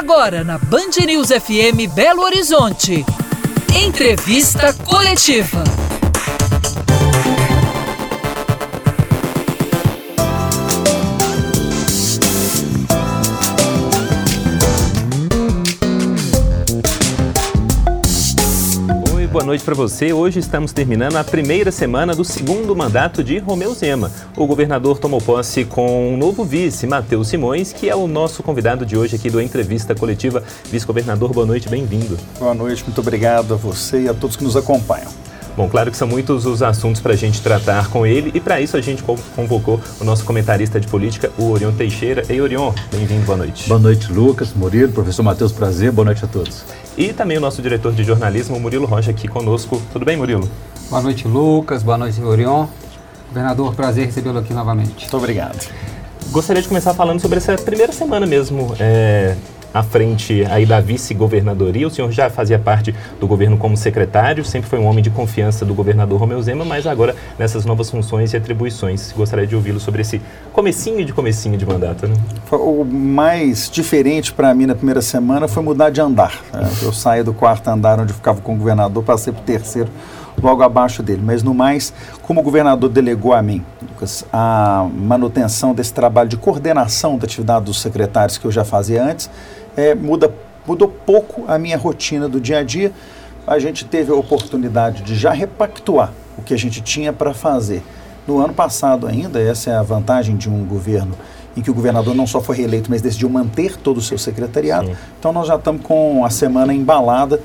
Agora na Band News FM Belo Horizonte. Entrevista coletiva. Boa noite para você. Hoje estamos terminando a primeira semana do segundo mandato de Romeu Zema. O governador tomou posse com um novo vice, Matheus Simões, que é o nosso convidado de hoje aqui do Entrevista Coletiva. Vice-governador, boa noite, bem-vindo. Boa noite, muito obrigado a você e a todos que nos acompanham. Bom, claro que são muitos os assuntos para a gente tratar com ele e para isso a gente convocou o nosso comentarista de política, o Orion Teixeira. Ei, Orion, bem-vindo, boa noite. Boa noite, Lucas, Murilo, professor Matheus, prazer, boa noite a todos. E também o nosso diretor de jornalismo, Murilo Rocha, aqui conosco. Tudo bem, Murilo? Boa noite, Lucas, boa noite, Orion. Governador, prazer recebê-lo aqui novamente. Muito obrigado. Gostaria de começar falando sobre essa primeira semana mesmo. É, à frente aí da vice-governadoria. O senhor já fazia parte do governo como secretário, sempre foi um homem de confiança do governador Romeu Zema, mas agora nessas novas funções e atribuições. Gostaria de ouvi-lo sobre esse comecinho de comecinho de mandato. Né? O mais diferente para mim na primeira semana foi mudar de andar. Né? Eu saí do quarto andar onde ficava com o governador, passei para o terceiro logo abaixo dele. Mas no mais, como o governador delegou a mim, Lucas, a manutenção desse trabalho de coordenação da atividade dos secretários que eu já fazia antes, é, muda, mudou pouco a minha rotina do dia a dia. A gente teve a oportunidade de já repactuar o que a gente tinha para fazer. No ano passado ainda, essa é a vantagem de um governo em que o governador não só foi reeleito, mas decidiu manter todo o seu secretariado. Sim. Então nós já estamos com a semana embalada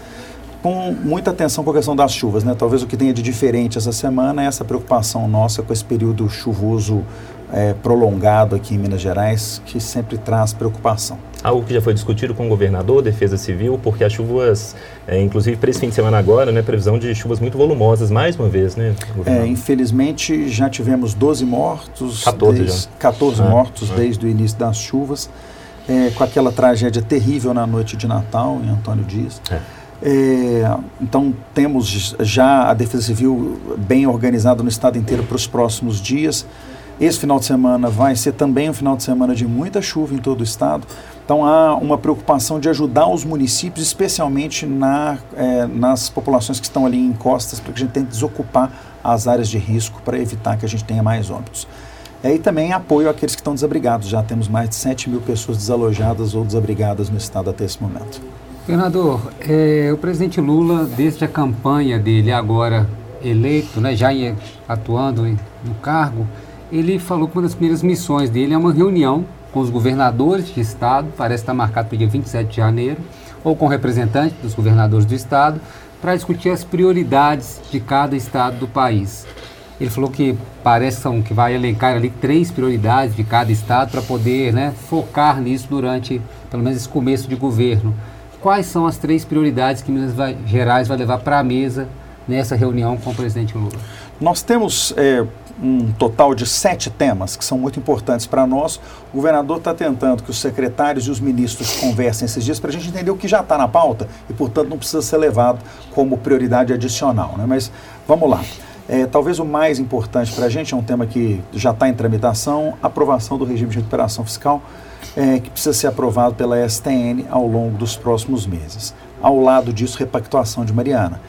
com muita atenção com a questão das chuvas. Né? Talvez o que tenha de diferente essa semana é essa preocupação nossa com esse período chuvoso é, prolongado aqui em Minas Gerais, que sempre traz preocupação. Algo que já foi discutido com o governador, Defesa Civil, porque as chuvas, é, inclusive para esse fim de semana agora, né, previsão de chuvas muito volumosas, mais uma vez, né? É, infelizmente já tivemos 12 mortos, 14, desde, 14 ah, mortos ah. desde o início das chuvas, é, com aquela tragédia terrível na noite de Natal em Antônio Dias. É. É, então temos já a Defesa Civil bem organizada no estado inteiro para os próximos dias. Esse final de semana vai ser também um final de semana de muita chuva em todo o estado. Então há uma preocupação de ajudar os municípios, especialmente na, é, nas populações que estão ali em costas, para que a gente tente desocupar as áreas de risco para evitar que a gente tenha mais óbitos. E aí também apoio àqueles que estão desabrigados. Já temos mais de 7 mil pessoas desalojadas ou desabrigadas no estado até esse momento. Governador, é, o presidente Lula, desde a campanha dele agora eleito, né, já atuando no cargo, ele falou que uma das primeiras missões dele é uma reunião com os governadores de estado, parece estar marcado para o dia 27 de janeiro, ou com representantes dos governadores do estado, para discutir as prioridades de cada estado do país. Ele falou que parece que vai elencar ali três prioridades de cada estado para poder né, focar nisso durante, pelo menos, esse começo de governo. Quais são as três prioridades que Minas Gerais vai levar para a mesa nessa reunião com o presidente Lula? Nós temos é, um total de sete temas que são muito importantes para nós. O governador está tentando que os secretários e os ministros conversem esses dias para a gente entender o que já está na pauta e, portanto, não precisa ser levado como prioridade adicional. Né? Mas vamos lá. É, talvez o mais importante para a gente é um tema que já está em tramitação, aprovação do regime de recuperação fiscal, é, que precisa ser aprovado pela STN ao longo dos próximos meses. Ao lado disso, repactuação de Mariana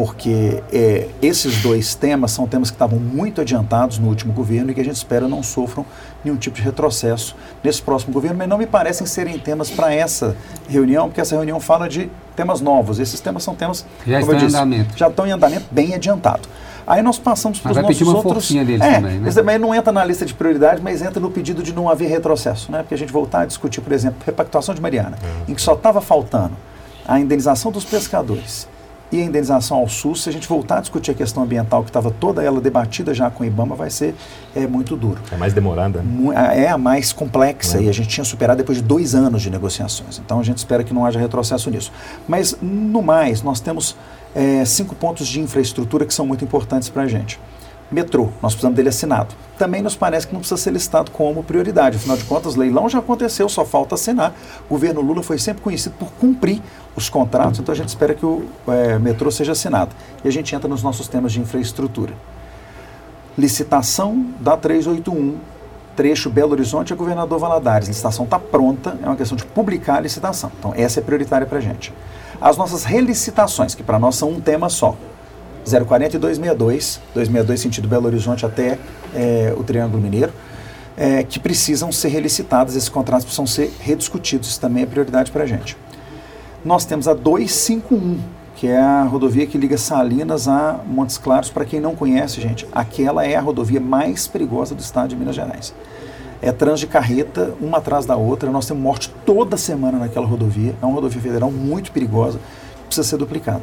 porque é, esses dois temas são temas que estavam muito adiantados no último governo e que a gente espera não sofram nenhum tipo de retrocesso nesse próximo governo, mas não me parecem serem temas para essa reunião, porque essa reunião fala de temas novos. Esses temas são temas já estão disse, em andamento. Já estão em andamento bem adiantado. Aí nós passamos para os nossos uma outros. Deles é, também, né? também não entra na lista de prioridades, mas entra no pedido de não haver retrocesso, né? Porque a gente voltar a discutir, por exemplo, repactuação de Mariana, uhum. em que só estava faltando a indenização dos pescadores e a indenização ao SUS, se a gente voltar a discutir a questão ambiental, que estava toda ela debatida já com o IBAMA, vai ser é, muito duro. É mais demorada? É a mais complexa é. e a gente tinha superado depois de dois anos de negociações. Então a gente espera que não haja retrocesso nisso. Mas, no mais, nós temos é, cinco pontos de infraestrutura que são muito importantes para a gente. Metrô, nós precisamos dele assinado. Também nos parece que não precisa ser listado como prioridade. Afinal de contas, leilão já aconteceu, só falta assinar. O governo Lula foi sempre conhecido por cumprir os contratos, então a gente espera que o é, metrô seja assinado. E a gente entra nos nossos temas de infraestrutura. Licitação da 381 trecho Belo Horizonte a Governador Valadares. A licitação está pronta, é uma questão de publicar a licitação. Então, essa é prioritária para a gente. As nossas relicitações, que para nós são um tema só, 040 e 262, 262 sentido Belo Horizonte até é, o Triângulo Mineiro, é, que precisam ser relicitadas, esses contratos precisam ser rediscutidos, isso também é prioridade para a gente. Nós temos a 251, que é a rodovia que liga Salinas a Montes Claros. Para quem não conhece, gente, aquela é a rodovia mais perigosa do estado de Minas Gerais. É trânsito de carreta, uma atrás da outra. Nós temos morte toda semana naquela rodovia. É uma rodovia federal muito perigosa, precisa ser duplicada.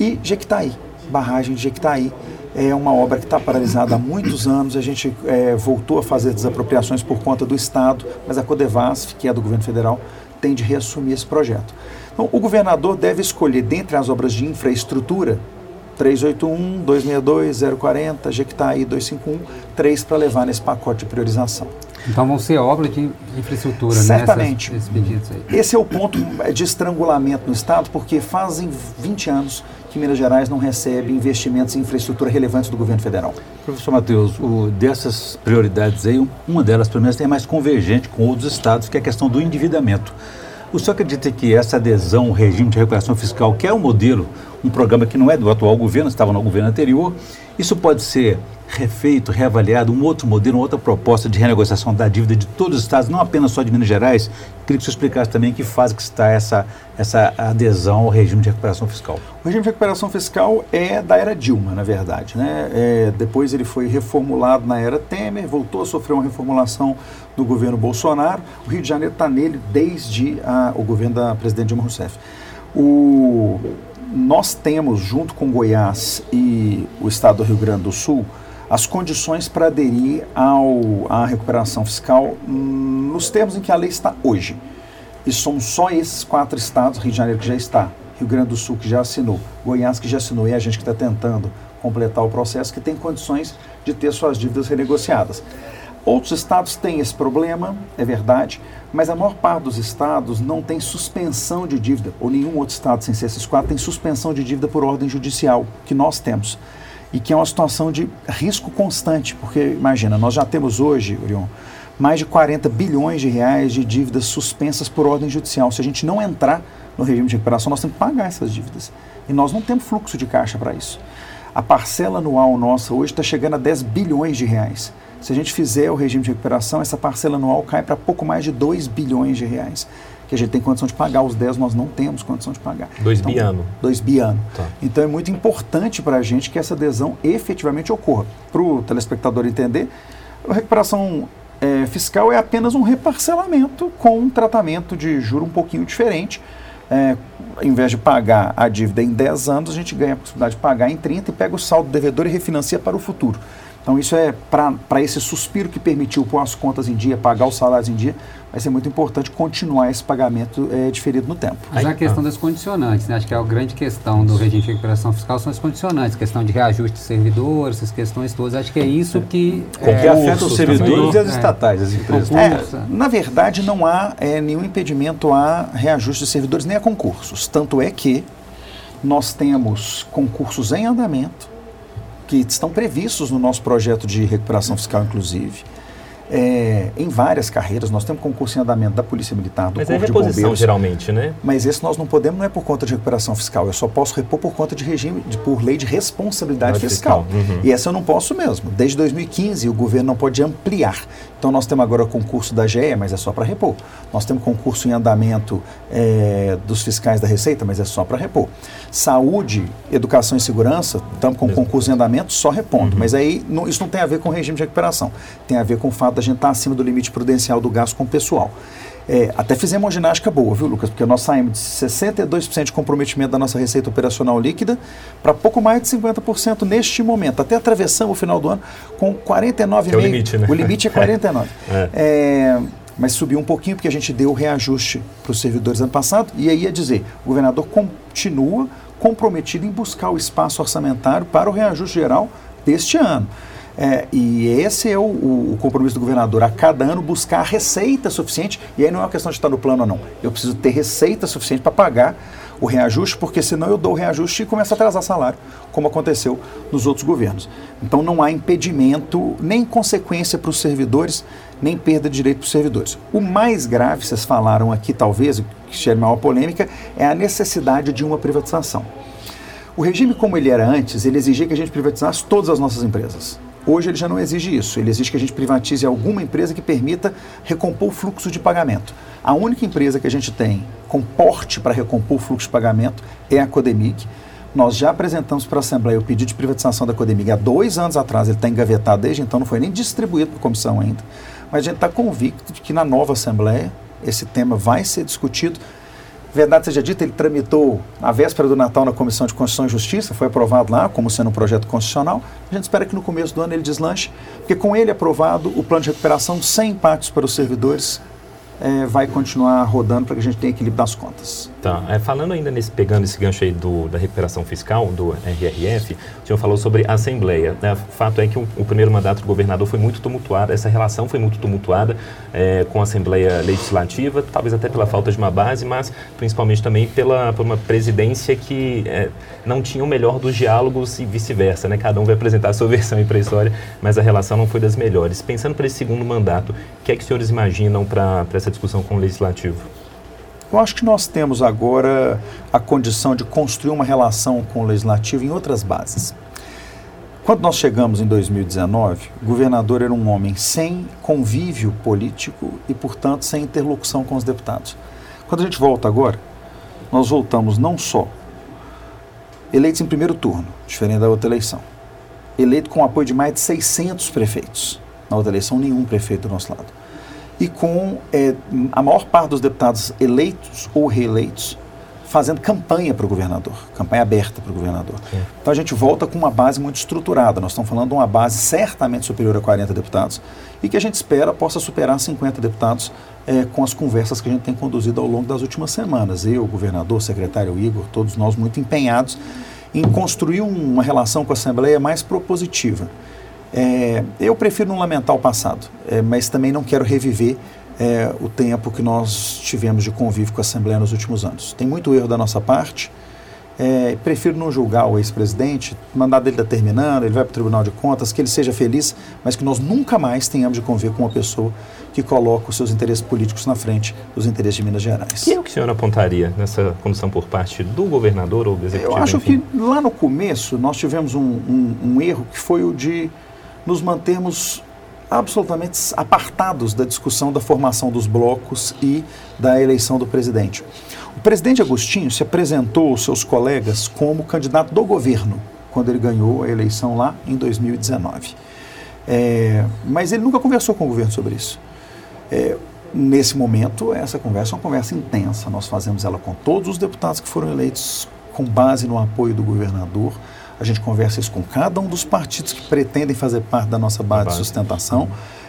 E Jequitaí, barragem de Jequitaí. É uma obra que está paralisada há muitos anos. A gente é, voltou a fazer desapropriações por conta do Estado, mas a Codevasf, que é do governo federal, tem de reassumir esse projeto. Então, o governador deve escolher, dentre as obras de infraestrutura, 381, 262, 040, Jequitaí 251, três para levar nesse pacote de priorização. Então vão ser obras de infraestrutura, Certamente. Nessas, pedidos aí. Esse é o ponto de estrangulamento no Estado, porque fazem 20 anos que Minas Gerais não recebe investimentos em infraestrutura relevantes do governo federal. Professor Matheus, o, dessas prioridades aí, uma delas, pelo menos, é mais convergente com outros estados, que é a questão do endividamento. O senhor acredita que essa adesão ao regime de recuperação fiscal, que é um modelo, um programa que não é do atual governo, estava no governo anterior, isso pode ser refeito, reavaliado, um outro modelo, uma outra proposta de renegociação da dívida de todos os estados, não apenas só de Minas Gerais? Queria que senhor explicasse também que fase que está essa, essa adesão ao regime de recuperação fiscal. O regime de recuperação fiscal é da era Dilma, na verdade. Né? É, depois ele foi reformulado na era Temer, voltou a sofrer uma reformulação no governo Bolsonaro. O Rio de Janeiro está nele desde a, o governo da presidente Dilma Rousseff. O, nós temos, junto com Goiás e o estado do Rio Grande do Sul, as condições para aderir ao, à recuperação fiscal nos termos em que a lei está hoje. E são só esses quatro estados, Rio de Janeiro que já está, Rio Grande do Sul que já assinou, Goiás que já assinou e a gente que está tentando completar o processo, que tem condições de ter suas dívidas renegociadas. Outros estados têm esse problema, é verdade, mas a maior parte dos estados não tem suspensão de dívida, ou nenhum outro estado sem ser esses quatro tem suspensão de dívida por ordem judicial, que nós temos. E que é uma situação de risco constante, porque imagina, nós já temos hoje, Orion, mais de 40 bilhões de reais de dívidas suspensas por ordem judicial. Se a gente não entrar no regime de recuperação, nós temos que pagar essas dívidas. E nós não temos fluxo de caixa para isso. A parcela anual nossa hoje está chegando a 10 bilhões de reais. Se a gente fizer o regime de recuperação, essa parcela anual cai para pouco mais de 2 bilhões de reais. Que a gente tem condição de pagar, os 10 nós não temos condição de pagar. 2 então, biano. 2 biano. Tá. Então é muito importante para a gente que essa adesão efetivamente ocorra. Para o telespectador entender, a recuperação é, fiscal é apenas um reparcelamento com um tratamento de juro um pouquinho diferente. É, em vez de pagar a dívida em 10 anos, a gente ganha a possibilidade de pagar em 30 e pega o saldo devedor e refinancia para o futuro. Então, isso é para esse suspiro que permitiu pôr as contas em dia, pagar os salários em dia, vai ser muito importante continuar esse pagamento é, diferido no tempo. Mas a questão das condicionantes, né? acho que é a grande questão do regime de recuperação fiscal são as condicionantes, questão de reajuste de servidores, essas questões todas. Acho que é isso que. Com é, que afeta os servidores e as estatais, as empresas. É, na verdade, não há é, nenhum impedimento a reajuste de servidores nem a concursos. Tanto é que nós temos concursos em andamento que estão previstos no nosso projeto de recuperação fiscal, inclusive. É, em várias carreiras, nós temos concurso em andamento da Polícia Militar, do Mas Corpo é de Bombeiros. geralmente, né? Mas esse nós não podemos, não é por conta de recuperação fiscal, eu só posso repor por conta de regime, de, por lei de responsabilidade fiscal. fiscal. Uhum. E essa eu não posso mesmo. Desde 2015 o governo não pode ampliar. Então nós temos agora o concurso da GE, mas é só para repor. Nós temos concurso em andamento é, dos fiscais da Receita, mas é só para repor. Saúde, educação e segurança, estamos com concurso em andamento, só repondo. Uhum. Mas aí não, isso não tem a ver com regime de recuperação. Tem a ver com o fato da gente estar tá acima do limite prudencial do gasto com o pessoal. É, até fizemos uma ginástica boa, viu, Lucas? Porque nós saímos de 62% de comprometimento da nossa receita operacional líquida para pouco mais de 50% neste momento. Até atravessamos o final do ano com 49,5%. É o limite, né? O limite é 49%. é. É, mas subiu um pouquinho porque a gente deu o reajuste para os servidores ano passado. E aí ia dizer, o governador continua comprometido em buscar o espaço orçamentário para o reajuste geral deste ano. É, e esse é o, o, compromisso do governador, a cada ano buscar receita suficiente, e aí não é uma questão de estar no plano ou não, eu preciso ter receita suficiente para pagar o reajuste, porque senão eu dou o reajuste e começo a atrasar salário, como aconteceu nos outros governos. Então não há impedimento, nem consequência para os servidores nem perda de direito para os servidores. O mais grave, vocês falaram aqui, talvez, que gera maior polêmica, é a necessidade de uma privatização. O regime como ele era antes, ele exigia que a gente privatizasse todas as nossas empresas. Hoje ele já não exige isso. Ele exige que a gente privatize alguma empresa que permita recompor o fluxo de pagamento. A única empresa que a gente tem com porte para recompor o fluxo de pagamento é a Codemic. Nós já apresentamos para a Assembleia o pedido de privatização da Codemig há dois anos atrás, ele está engavetado desde então, não foi nem distribuído para a comissão ainda. Mas a gente está convicto de que na nova Assembleia esse tema vai ser discutido. Verdade seja dita, ele tramitou na véspera do Natal na Comissão de Constituição e Justiça, foi aprovado lá como sendo um projeto constitucional. A gente espera que no começo do ano ele deslanche, porque com ele aprovado, o plano de recuperação sem impactos para os servidores é, vai continuar rodando para que a gente tenha equilíbrio das contas. Tá. É, falando ainda nesse, pegando esse gancho aí do, da recuperação fiscal, do RRF, o senhor falou sobre a Assembleia. Né? Fato é que o, o, primeiro mandato do governador foi muito tumultuado, essa relação foi muito tumultuada é, com a Assembleia Legislativa, talvez até pela falta de uma base, mas principalmente também pela, por uma presidência que é, não tinha o melhor dos diálogos e vice-versa. Né? Cada um vai apresentar a sua versão para a história, mas a relação não foi das melhores. Pensando para esse segundo mandato, o que é que os senhores imaginam para essa discussão com o Legislativo? Eu acho que nós temos agora a condição de construir uma relação com o legislativo em outras bases. Quando nós chegamos em 2019, o governador era um homem sem convívio político e, portanto, sem interlocução com os deputados. Quando a gente volta agora, nós voltamos não só eleitos em primeiro turno, diferente da outra eleição, eleito com o apoio de mais de 600 prefeitos. Na outra eleição, nenhum prefeito do nosso lado e com é, a maior parte dos deputados eleitos ou reeleitos fazendo campanha para o governador, campanha aberta para o governador. É. Então a gente volta com uma base muito estruturada. Nós estamos falando de uma base certamente superior a 40 deputados e que a gente espera possa superar 50 deputados é, com as conversas que a gente tem conduzido ao longo das últimas semanas. Eu, o governador, o secretário Igor, todos nós muito empenhados em construir uma relação com a Assembleia mais propositiva. É, eu prefiro não lamentar o passado, é, mas também não quero reviver é, o tempo que nós tivemos de convívio com a Assembleia nos últimos anos. Tem muito erro da nossa parte. É, prefiro não julgar o ex-presidente, o dele está terminando, ele vai para o Tribunal de Contas, que ele seja feliz, mas que nós nunca mais tenhamos de conviver com uma pessoa que coloca os seus interesses políticos na frente dos interesses de Minas Gerais. E é o que o senhor apontaria nessa condução por parte do governador ou do executivo? Eu acho enfim? que lá no começo nós tivemos um, um, um erro que foi o de nos mantermos absolutamente apartados da discussão da formação dos blocos e da eleição do presidente. O presidente Agostinho se apresentou aos seus colegas como candidato do governo quando ele ganhou a eleição lá em 2019. É, mas ele nunca conversou com o governo sobre isso. É, nesse momento, essa conversa é uma conversa intensa. Nós fazemos ela com todos os deputados que foram eleitos com base no apoio do governador a gente conversa isso com cada um dos partidos que pretendem fazer parte da nossa base, base. de sustentação.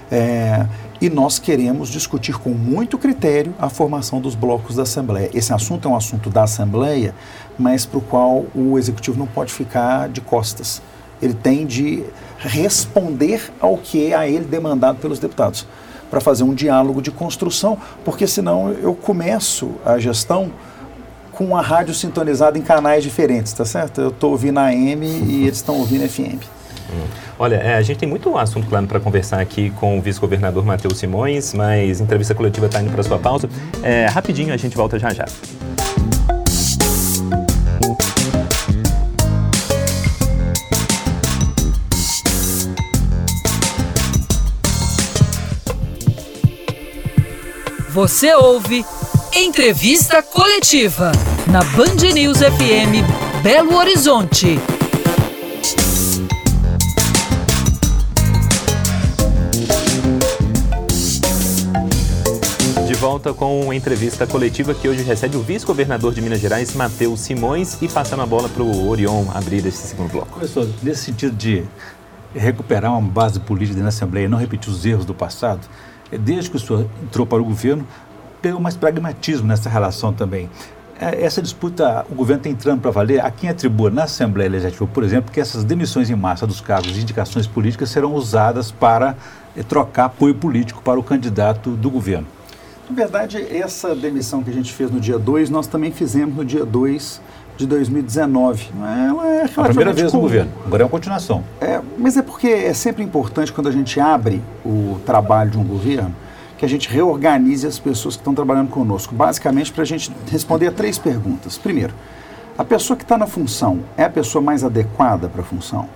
É, e nós queremos discutir com muito critério a formação dos blocos da Assembleia. Esse assunto é um assunto da Assembleia, mas para o qual o Executivo não pode ficar de costas. Ele tem de responder ao que é a ele demandado pelos deputados, para fazer um diálogo de construção, porque senão eu começo a gestão com a rádio sintonizada em canais diferentes, tá certo? Eu estou ouvindo a AM e eles estão ouvindo FM. Hum. Olha, é, a gente tem muito assunto, claro, para conversar aqui com o vice-governador Matheus Simões, mas a entrevista coletiva está indo para sua pausa. É, rapidinho, a gente volta já já. Você ouve Entrevista coletiva na Band News FM Belo Horizonte. De volta com a entrevista coletiva que hoje recebe o vice-governador de Minas Gerais, Matheus Simões, e passando a bola para o Orion abrir esse segundo bloco. Professor, nesse sentido de recuperar uma base política na Assembleia e não repetir os erros do passado, desde que o senhor entrou para o governo, pegou mais pragmatismo nessa relação também. É, essa disputa, o governo está entrando para valer. A quem atribua na Assembleia Legislativa, por exemplo, que essas demissões em massa dos cargos e indicações políticas serão usadas para é, trocar apoio político para o candidato do governo. Na verdade, essa demissão que a gente fez no dia 2, nós também fizemos no dia 2 de 2019. Ela é A primeira vez comum. no governo, agora é uma continuação. É, mas é porque é sempre importante quando a gente abre o trabalho de um governo que a gente reorganize as pessoas que estão trabalhando conosco, basicamente para a gente responder a três perguntas. Primeiro, a pessoa que está na função é a pessoa mais adequada para a função?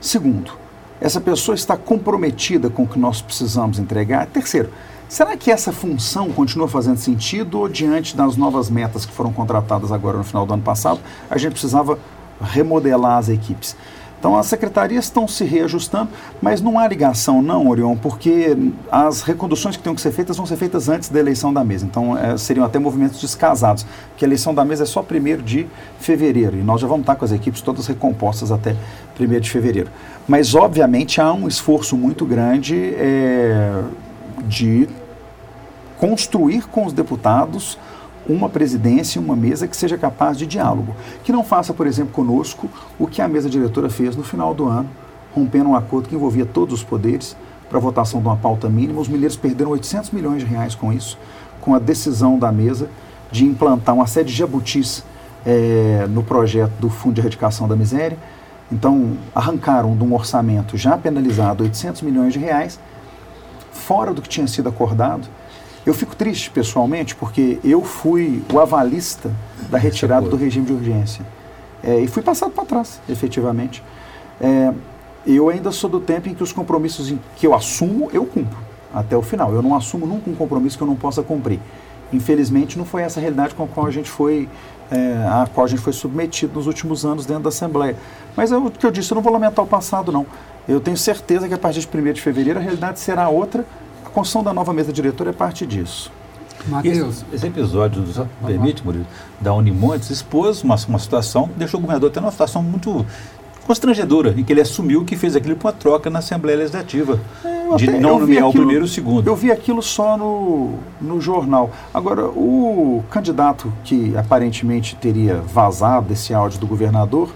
Segundo, essa pessoa está comprometida com o que nós precisamos entregar? Terceiro, será que essa função continua fazendo sentido ou diante das novas metas que foram contratadas agora no final do ano passado, a gente precisava remodelar as equipes? Então as secretarias estão se reajustando, mas não há ligação não, Orion, porque as reconduções que têm que ser feitas vão ser feitas antes da eleição da mesa. Então é, seriam até movimentos descasados, porque a eleição da mesa é só 1 de fevereiro e nós já vamos estar com as equipes todas recompostas até 1 de fevereiro. Mas obviamente há um esforço muito grande é, de construir com os deputados uma presidência e uma mesa que seja capaz de diálogo. Que não faça, por exemplo, conosco o que a mesa diretora fez no final do ano, rompendo um acordo que envolvia todos os poderes para a votação de uma pauta mínima. Os mineiros perderam 800 milhões de reais com isso, com a decisão da mesa de implantar uma série de jabutis é, no projeto do Fundo de Erradicação da Miséria. Então, arrancaram de um orçamento já penalizado 800 milhões de reais, fora do que tinha sido acordado, eu fico triste pessoalmente porque eu fui o avalista da retirada do regime de urgência. É, e fui passado para trás, efetivamente. É, eu ainda sou do tempo em que os compromissos que eu assumo, eu cumpro até o final. Eu não assumo nunca um compromisso que eu não possa cumprir. Infelizmente, não foi essa a realidade com a qual a gente foi, é, a qual a gente foi submetido nos últimos anos dentro da Assembleia. Mas é o que eu disse, eu não vou lamentar o passado, não. Eu tenho certeza que a partir de 1 de fevereiro a realidade será outra construção da nova mesa diretora é parte disso. Matheus. Esse, esse episódio, só permite, Murilo, da Unimontes expôs uma, uma situação, deixou o governador até numa situação muito constrangedora, em que ele assumiu que fez aquilo por uma troca na Assembleia Legislativa, Eu de até- não nomear o aquilo- primeiro e o segundo. Eu vi aquilo só no, no jornal. Agora, o candidato que aparentemente teria vazado esse áudio do governador,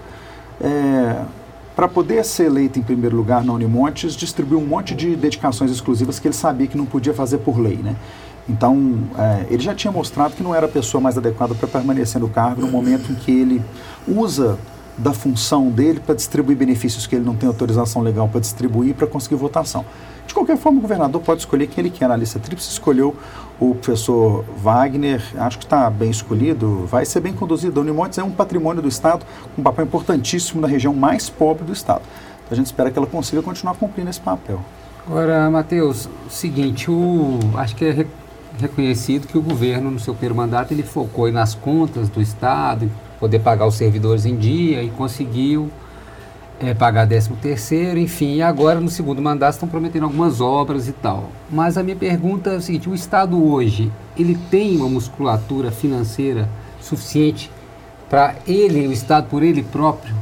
para poder ser eleito em primeiro lugar na Unimontes, distribuiu um monte de dedicações exclusivas que ele sabia que não podia fazer por lei, né? Então, é, ele já tinha mostrado que não era a pessoa mais adequada para permanecer no cargo no momento em que ele usa da função dele para distribuir benefícios que ele não tem autorização legal para distribuir para conseguir votação. De qualquer forma, o governador pode escolher quem ele quer na lista tríplice. Escolheu o professor Wagner, acho que está bem escolhido, vai ser bem conduzido. A Unimontes é um patrimônio do Estado, com um papel importantíssimo na região mais pobre do Estado. A gente espera que ela consiga continuar cumprindo esse papel. Agora, Matheus, o seguinte, o, acho que é re- reconhecido que o governo, no seu primeiro mandato, ele focou nas contas do Estado, poder pagar os servidores em dia e conseguiu eh, pagar 13 terceiro, enfim, agora no segundo mandato estão prometendo algumas obras e tal. Mas a minha pergunta é o seguinte, o Estado hoje, ele tem uma musculatura financeira suficiente para ele, o Estado por ele próprio,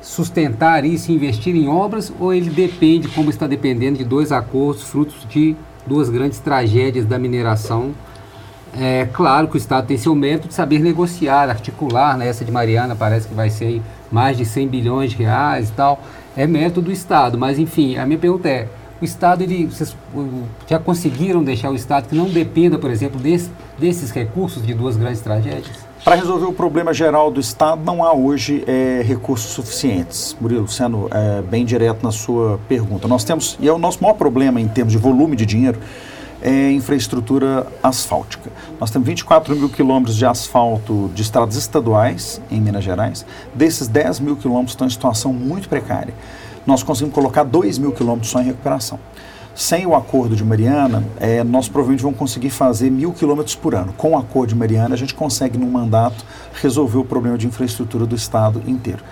sustentar isso e investir em obras ou ele depende, como está dependendo, de dois acordos frutos de duas grandes tragédias da mineração? É claro que o Estado tem seu mérito de saber negociar, articular, né? essa de Mariana parece que vai ser mais de 100 bilhões de reais e tal, é mérito do Estado, mas enfim, a minha pergunta é, o Estado, ele, vocês já conseguiram deixar o Estado que não dependa, por exemplo, desse, desses recursos de duas grandes tragédias? Para resolver o problema geral do Estado, não há hoje é, recursos suficientes. Murilo, sendo é, bem direto na sua pergunta. Nós temos, e é o nosso maior problema em termos de volume de dinheiro, é infraestrutura asfáltica. Nós temos 24 mil quilômetros de asfalto de estradas estaduais em Minas Gerais. Desses 10 mil quilômetros estão em situação muito precária. Nós conseguimos colocar 2 mil quilômetros só em recuperação. Sem o acordo de Mariana, é, nós provavelmente vamos conseguir fazer mil quilômetros por ano. Com o acordo de Mariana, a gente consegue, num mandato, resolver o problema de infraestrutura do Estado inteiro.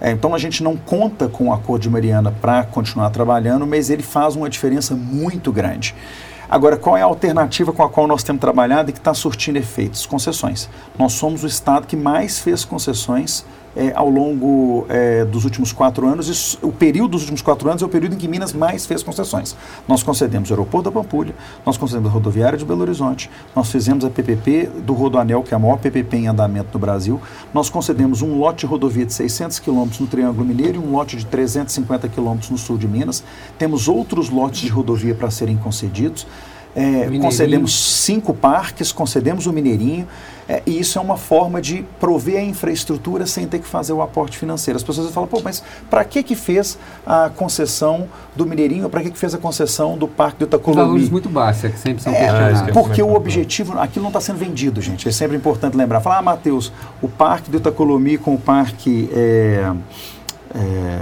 É, então a gente não conta com o acordo de Mariana para continuar trabalhando, mas ele faz uma diferença muito grande. Agora, qual é a alternativa com a qual nós temos trabalhado e que está surtindo efeitos? Concessões. Nós somos o Estado que mais fez concessões é, ao longo é, dos últimos quatro anos. Isso, o período dos últimos quatro anos é o período em que Minas mais fez concessões. Nós concedemos o aeroporto da Pampulha, nós concedemos a rodoviária de Belo Horizonte, nós fizemos a PPP do Rodoanel, que é a maior PPP em andamento no Brasil, nós concedemos um lote de rodovia de 600 quilômetros no Triângulo Mineiro e um lote de 350 quilômetros no sul de Minas. Temos outros lotes de rodovia para serem concedidos. é, concedemos cinco parques, concedemos o Mineirinho, é, e isso é uma forma de prover a infraestrutura sem ter que fazer o aporte financeiro. As pessoas falam, pô, mas para que que fez a concessão do Mineirinho, para que que fez a concessão do Parque do Itacolomi? Valores muito baixos, é que sempre são é, questionados. Porque o objetivo, aquilo não está sendo vendido, gente. É sempre importante lembrar. Falar, ah, Matheus, o Parque do Itacolomi com o Parque... É, é,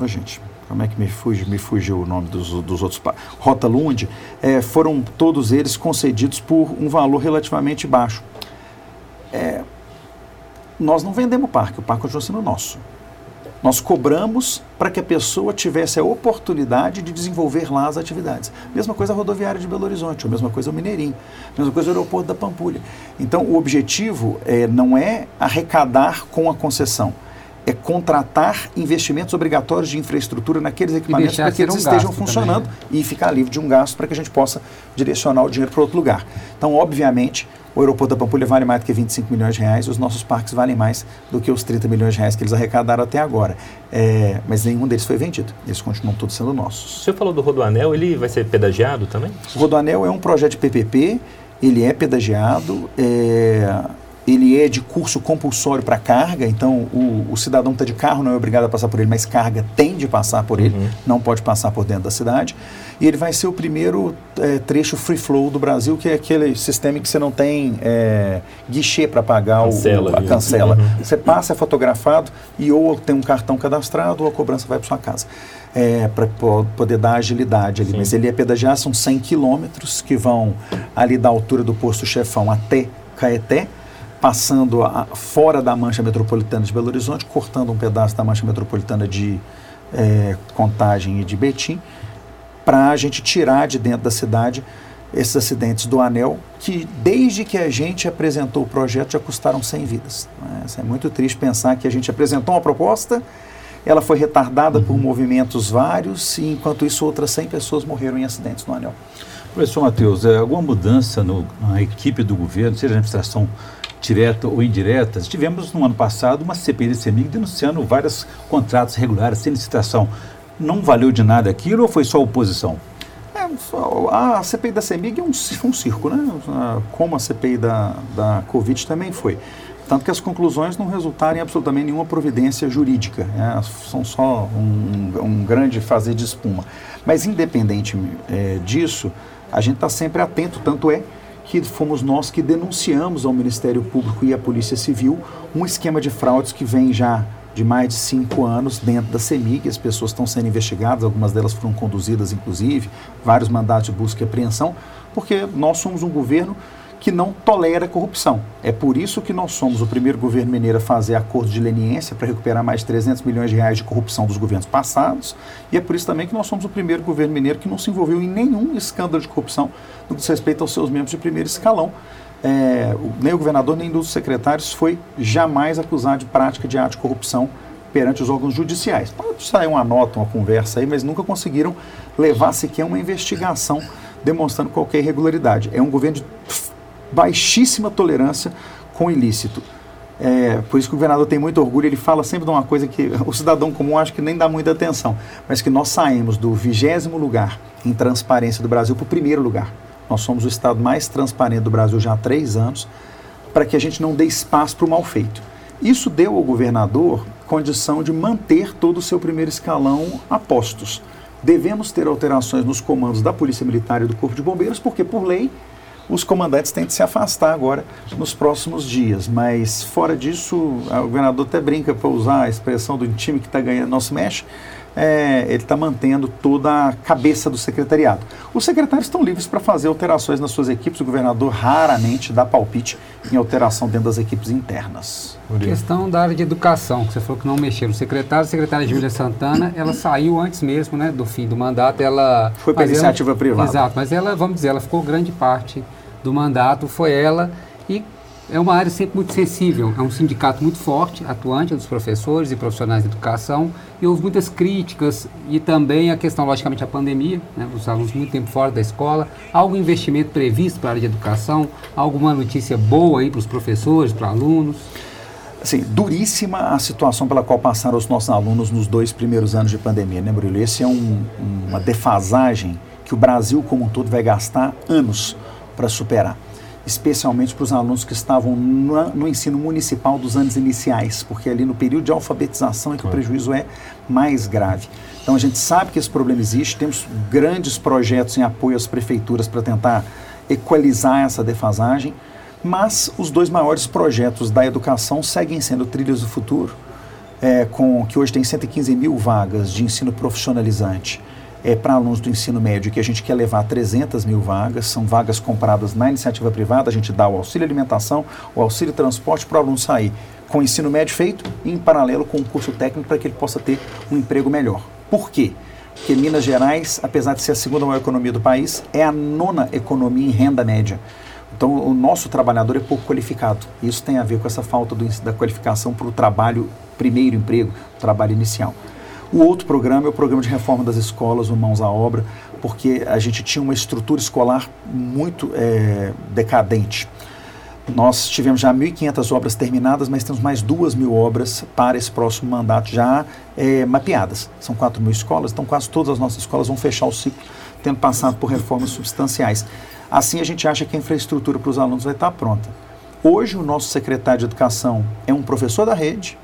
oh, gente, como é que me fuge, me fugiu o nome dos, dos outros Rota Lund, é, foram todos eles concedidos por um valor relativamente baixo. É, nós não vendemos o parque, o parque continua sendo nosso. Nós cobramos para que a pessoa tivesse a oportunidade de desenvolver lá as atividades. Mesma coisa a rodoviária de Belo Horizonte, a mesma coisa o Mineirinho, a mesma coisa o aeroporto da Pampulha. Então, o objetivo é, não é arrecadar com a concessão, é contratar investimentos obrigatórios de infraestrutura naqueles equipamentos para que eles um estejam funcionando também, né? e ficar livre de um gasto para que a gente possa direcionar o dinheiro para outro lugar. Então, obviamente, o aeroporto da Pampulha vale mais do que 25 milhões de reais, os nossos parques valem mais do que os 30 milhões de reais que eles arrecadaram até agora. É, mas nenhum deles foi vendido, eles continuam todos sendo nossos. O senhor falou do Rodoanel, ele vai ser pedagiado também? O Rodoanel é um projeto de PPP, ele é pedagiado, é, ele é de curso compulsório para carga, então o, o cidadão que está de carro não é obrigado a passar por ele, mas carga tem de passar por ele, uhum. não pode passar por dentro da cidade. E ele vai ser o primeiro é, trecho free flow do Brasil, que é aquele sistema que você não tem é, guichê para pagar cancela, o, a cancela. Uhum. Você passa, é fotografado e ou tem um cartão cadastrado ou a cobrança vai para sua casa. É, para poder dar agilidade ali. Sim. Mas ele é pedagiar, são 100 quilômetros que vão ali da altura do posto chefão até Caeté passando a, fora da mancha metropolitana de Belo Horizonte, cortando um pedaço da mancha metropolitana de é, Contagem e de Betim, para a gente tirar de dentro da cidade esses acidentes do anel, que desde que a gente apresentou o projeto já custaram 100 vidas. É, é muito triste pensar que a gente apresentou uma proposta, ela foi retardada uhum. por movimentos vários, e enquanto isso outras 100 pessoas morreram em acidentes no anel. Professor Matheus, é, alguma mudança no, na equipe do governo, seja na administração direta ou indiretas, tivemos no ano passado uma CPI da CEMIG denunciando vários contratos regulares sem licitação. Não valeu de nada aquilo ou foi só oposição? É, a CPI da CEMIG é um, um circo, né? Como a CPI da, da Covid também foi. Tanto que as conclusões não resultaram em absolutamente nenhuma providência jurídica, né? são só um, um, grande fazer de espuma. Mas, independente é, disso, a gente está sempre atento, tanto é que fomos nós que denunciamos ao Ministério Público e à Polícia Civil um esquema de fraudes que vem já de mais de cinco anos dentro da CEMIG. As pessoas estão sendo investigadas, algumas delas foram conduzidas, inclusive, vários mandatos de busca e apreensão, porque nós somos um governo que não tolera corrupção. É por isso que nós somos o primeiro governo mineiro a fazer acordo de leniência para recuperar mais de 300 milhões de reais de corrupção dos governos passados. E é por isso também que nós somos o primeiro governo mineiro que não se envolveu em nenhum escândalo de corrupção no que diz respeito aos seus membros de primeiro escalão. É, nem o governador nem dos secretários foi jamais acusado de prática de ato de corrupção perante os órgãos judiciais. Pode sair uma nota, uma conversa aí, mas nunca conseguiram levar sequer uma investigação demonstrando qualquer irregularidade. É um governo de baixíssima tolerância com ilícito. É, por isso que o governador tem muito orgulho, ele fala sempre de uma coisa que o cidadão comum acha que nem dá muita atenção, mas que nós saímos do vigésimo lugar em transparência do Brasil para o primeiro lugar. Nós somos o estado mais transparente do Brasil já há três anos, para que a gente não dê espaço para o mal feito. Isso deu ao governador condição de manter todo o seu primeiro escalão a postos. Devemos ter alterações nos comandos da Polícia Militar e do Corpo de Bombeiros, porque, por lei, os comandantes têm de se afastar agora nos próximos dias. Mas fora disso, o governador até brinca para usar a expressão do time que está ganhando se mexe. É, ele está mantendo toda a cabeça do secretariado. Os secretários estão livres para fazer alterações nas suas equipes, o governador raramente dá palpite em alteração dentro das equipes internas. Questão da área de educação, que você falou que não mexeu. O secretário, a secretária Júlia Santana, ela saiu antes mesmo né, do fim do mandato. Ela, Foi para iniciativa ela, privada. Exato, mas ela, vamos dizer, ela ficou grande parte do mandato, foi ela e é uma área sempre muito sensível, é um sindicato muito forte, atuante dos professores e profissionais de educação, e houve muitas críticas, e também a questão, logicamente, a pandemia, né, os alunos muito tempo fora da escola, algum investimento previsto para a área de educação, alguma notícia boa aí para os professores, para alunos? Assim, duríssima a situação pela qual passaram os nossos alunos nos dois primeiros anos de pandemia, né, Murilo? Esse é um, uma defasagem que o Brasil como um todo vai gastar anos para superar especialmente para os alunos que estavam no, no, ensino municipal dos anos iniciais, porque ali no período de alfabetização é que o prejuízo é mais grave. Então a gente sabe que esse problema existe, temos grandes projetos em apoio às prefeituras para tentar equalizar essa defasagem, mas os dois maiores projetos da educação seguem sendo Trilhas do Futuro, é, com que hoje tem 115 mil vagas de ensino profissionalizante é, para alunos do ensino médio, que a gente quer levar 300 mil vagas, são vagas compradas na iniciativa privada, a gente dá o auxílio alimentação, o auxílio transporte para o aluno sair com o ensino médio feito e em paralelo com o curso técnico para que ele possa ter um emprego melhor. Por quê? Porque Minas Gerais, apesar de ser a segunda maior economia do país, é a nona economia em renda média. Então, o nosso trabalhador é pouco qualificado. Isso tem a ver com essa falta do, da qualificação para o trabalho, primeiro emprego, trabalho inicial. O outro programa é o programa de reforma das escolas, o Mãos à Obra, porque a gente tinha uma estrutura escolar muito é, decadente. Nós tivemos já 1.500 obras terminadas, mas temos mais 2 mil obras para esse próximo mandato já é, mapeadas. São 4 mil escolas, então quase todas as nossas escolas vão fechar o ciclo, tendo passado por reformas substanciais. Assim, a gente acha que a infraestrutura para os alunos vai estar pronta. Hoje, o nosso secretário de Educação é um professor da rede,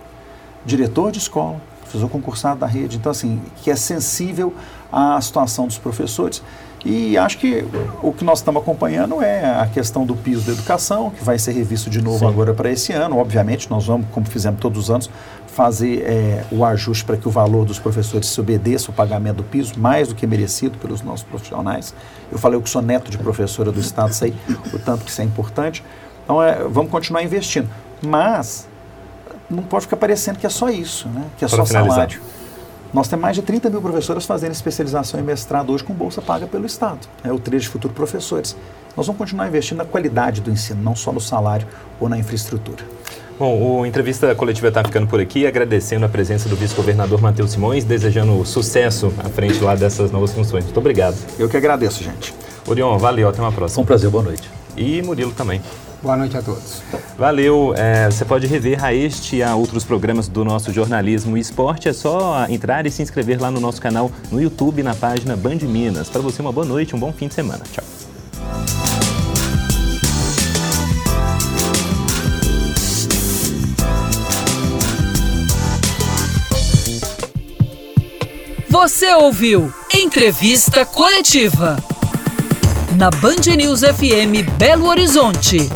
diretor de escola, professor concursado da rede, então assim, que é sensível à situação dos professores. E acho que o que nós estamos acompanhando é a questão do piso da educação, que vai ser revisto de novo Sim. agora para esse ano. Obviamente, nós vamos, como fizemos todos os anos, fazer é, o ajuste para que o valor dos professores se obedeça o pagamento do piso, mais do que merecido pelos nossos profissionais. Eu falei que sou neto de professora do Estado, sei o tanto que isso é importante. Então, é, vamos continuar investindo. Mas não pode ficar parecendo que é só isso, né? que é Para só finalizar. salário. Nós temos mais de 30 mil professoras fazendo especialização e mestrado hoje com bolsa paga pelo Estado. É o trilho de futuro professores. Nós vamos continuar investindo na qualidade do ensino, não só no salário ou na infraestrutura. Bom, a entrevista coletiva está ficando por aqui, agradecendo a presença do vice-governador Matheus Simões, desejando sucesso à frente lá dessas novas funções. Muito obrigado. Eu que agradeço, gente. Orion, valeu, até uma próxima. Foi um prazer, boa noite. E Murilo também. Boa noite a todos. Valeu. É, você pode rever a este e a outros programas do nosso jornalismo e esporte. É só entrar e se inscrever lá no nosso canal no YouTube, na página Band Minas. Para você, uma boa noite, um bom fim de semana. Tchau. Você ouviu Entrevista Coletiva na Band News FM Belo Horizonte.